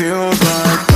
feels like